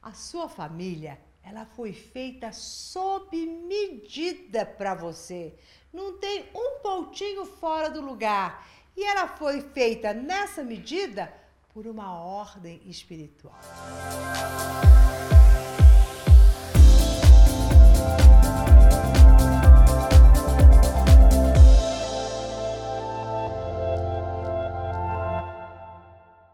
A sua família, ela foi feita sob medida para você. Não tem um pontinho fora do lugar. E ela foi feita nessa medida por uma ordem espiritual.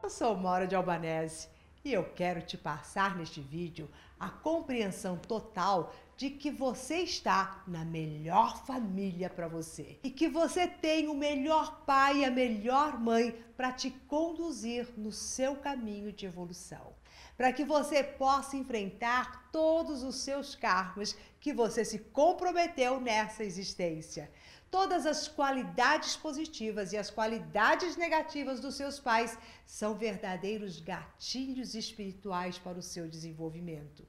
Eu sou Mora de Albanese e eu quero te passar neste vídeo a compreensão total de que você está na melhor família para você e que você tem o melhor pai e a melhor mãe para te conduzir no seu caminho de evolução. Para que você possa enfrentar todos os seus karmas que você se comprometeu nessa existência todas as qualidades positivas e as qualidades negativas dos seus pais são verdadeiros gatilhos espirituais para o seu desenvolvimento.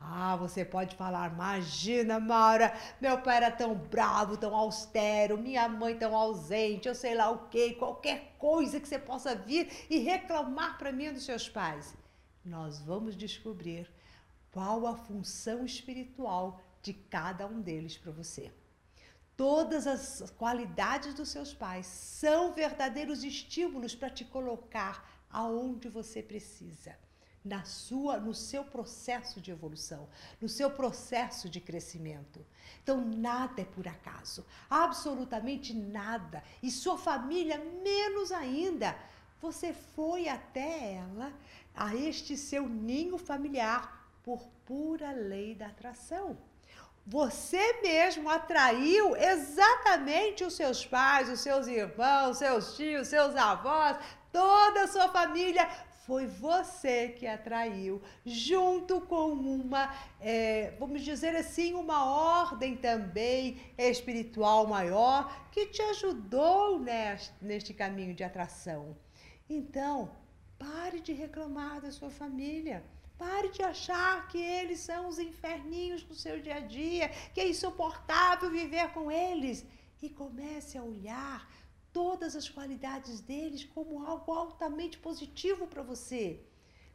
Ah, você pode falar, imagina, Maura, meu pai era tão bravo, tão austero, minha mãe tão ausente, eu sei lá o quê, qualquer coisa que você possa vir e reclamar para mim dos seus pais. Nós vamos descobrir qual a função espiritual de cada um deles para você. Todas as qualidades dos seus pais são verdadeiros estímulos para te colocar aonde você precisa, na sua, no seu processo de evolução, no seu processo de crescimento. Então nada é por acaso, absolutamente nada, e sua família menos ainda. Você foi até ela, a este seu ninho familiar, por pura lei da atração. Você mesmo atraiu exatamente os seus pais, os seus irmãos, seus tios, seus avós, toda a sua família. Foi você que atraiu, junto com uma, é, vamos dizer assim, uma ordem também espiritual maior que te ajudou neste, neste caminho de atração. Então, pare de reclamar da sua família. Pare de achar que eles são os inferninhos do seu dia a dia, que é insuportável viver com eles. E comece a olhar todas as qualidades deles como algo altamente positivo para você.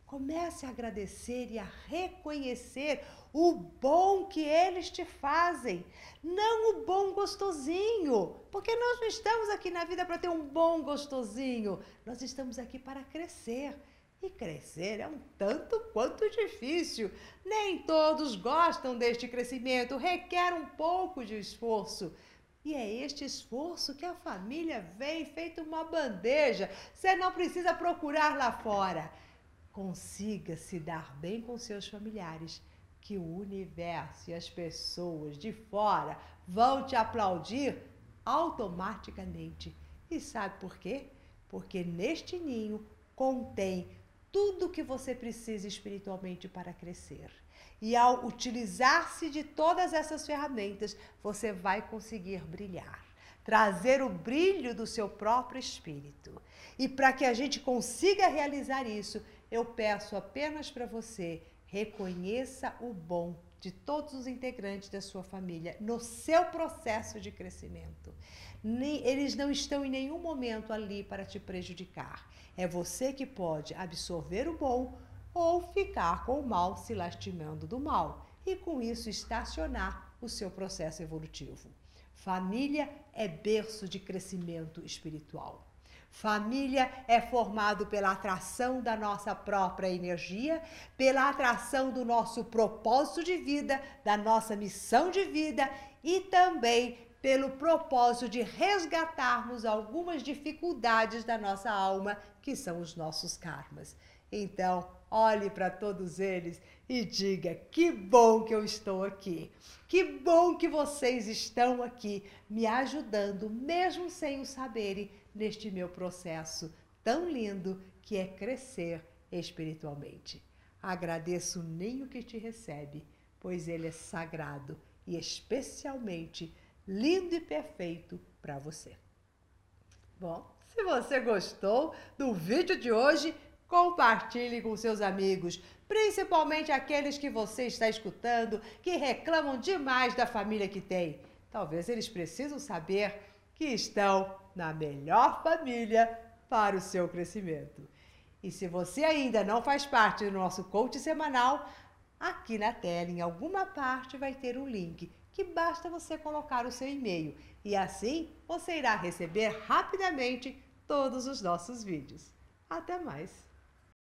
Comece a agradecer e a reconhecer o bom que eles te fazem, não o bom gostosinho, porque nós não estamos aqui na vida para ter um bom gostosinho, nós estamos aqui para crescer. E crescer é um tanto quanto difícil. Nem todos gostam deste crescimento, requer um pouco de esforço. E é este esforço que a família vem feito uma bandeja. Você não precisa procurar lá fora. Consiga se dar bem com seus familiares, que o universo e as pessoas de fora vão te aplaudir automaticamente. E sabe por quê? Porque neste ninho contém tudo o que você precisa espiritualmente para crescer. E ao utilizar-se de todas essas ferramentas, você vai conseguir brilhar, trazer o brilho do seu próprio espírito. E para que a gente consiga realizar isso, eu peço apenas para você reconheça o bom de todos os integrantes da sua família no seu processo de crescimento. Eles não estão em nenhum momento ali para te prejudicar. É você que pode absorver o bom ou ficar com o mal se lastimando do mal e com isso estacionar o seu processo evolutivo. Família é berço de crescimento espiritual. Família é formado pela atração da nossa própria energia, pela atração do nosso propósito de vida, da nossa missão de vida e também pelo propósito de resgatarmos algumas dificuldades da nossa alma, que são os nossos karmas. Então, olhe para todos eles e diga: que bom que eu estou aqui. Que bom que vocês estão aqui me ajudando, mesmo sem o saberem, neste meu processo tão lindo que é crescer espiritualmente. Agradeço o ninho que te recebe, pois ele é sagrado e especialmente lindo e perfeito para você. Bom, se você gostou do vídeo de hoje, compartilhe com seus amigos, principalmente aqueles que você está escutando que reclamam demais da família que tem. Talvez eles precisam saber que estão na melhor família para o seu crescimento. E se você ainda não faz parte do nosso coach semanal, aqui na tela, em alguma parte, vai ter um link que basta você colocar o seu e-mail e assim você irá receber rapidamente todos os nossos vídeos. Até mais!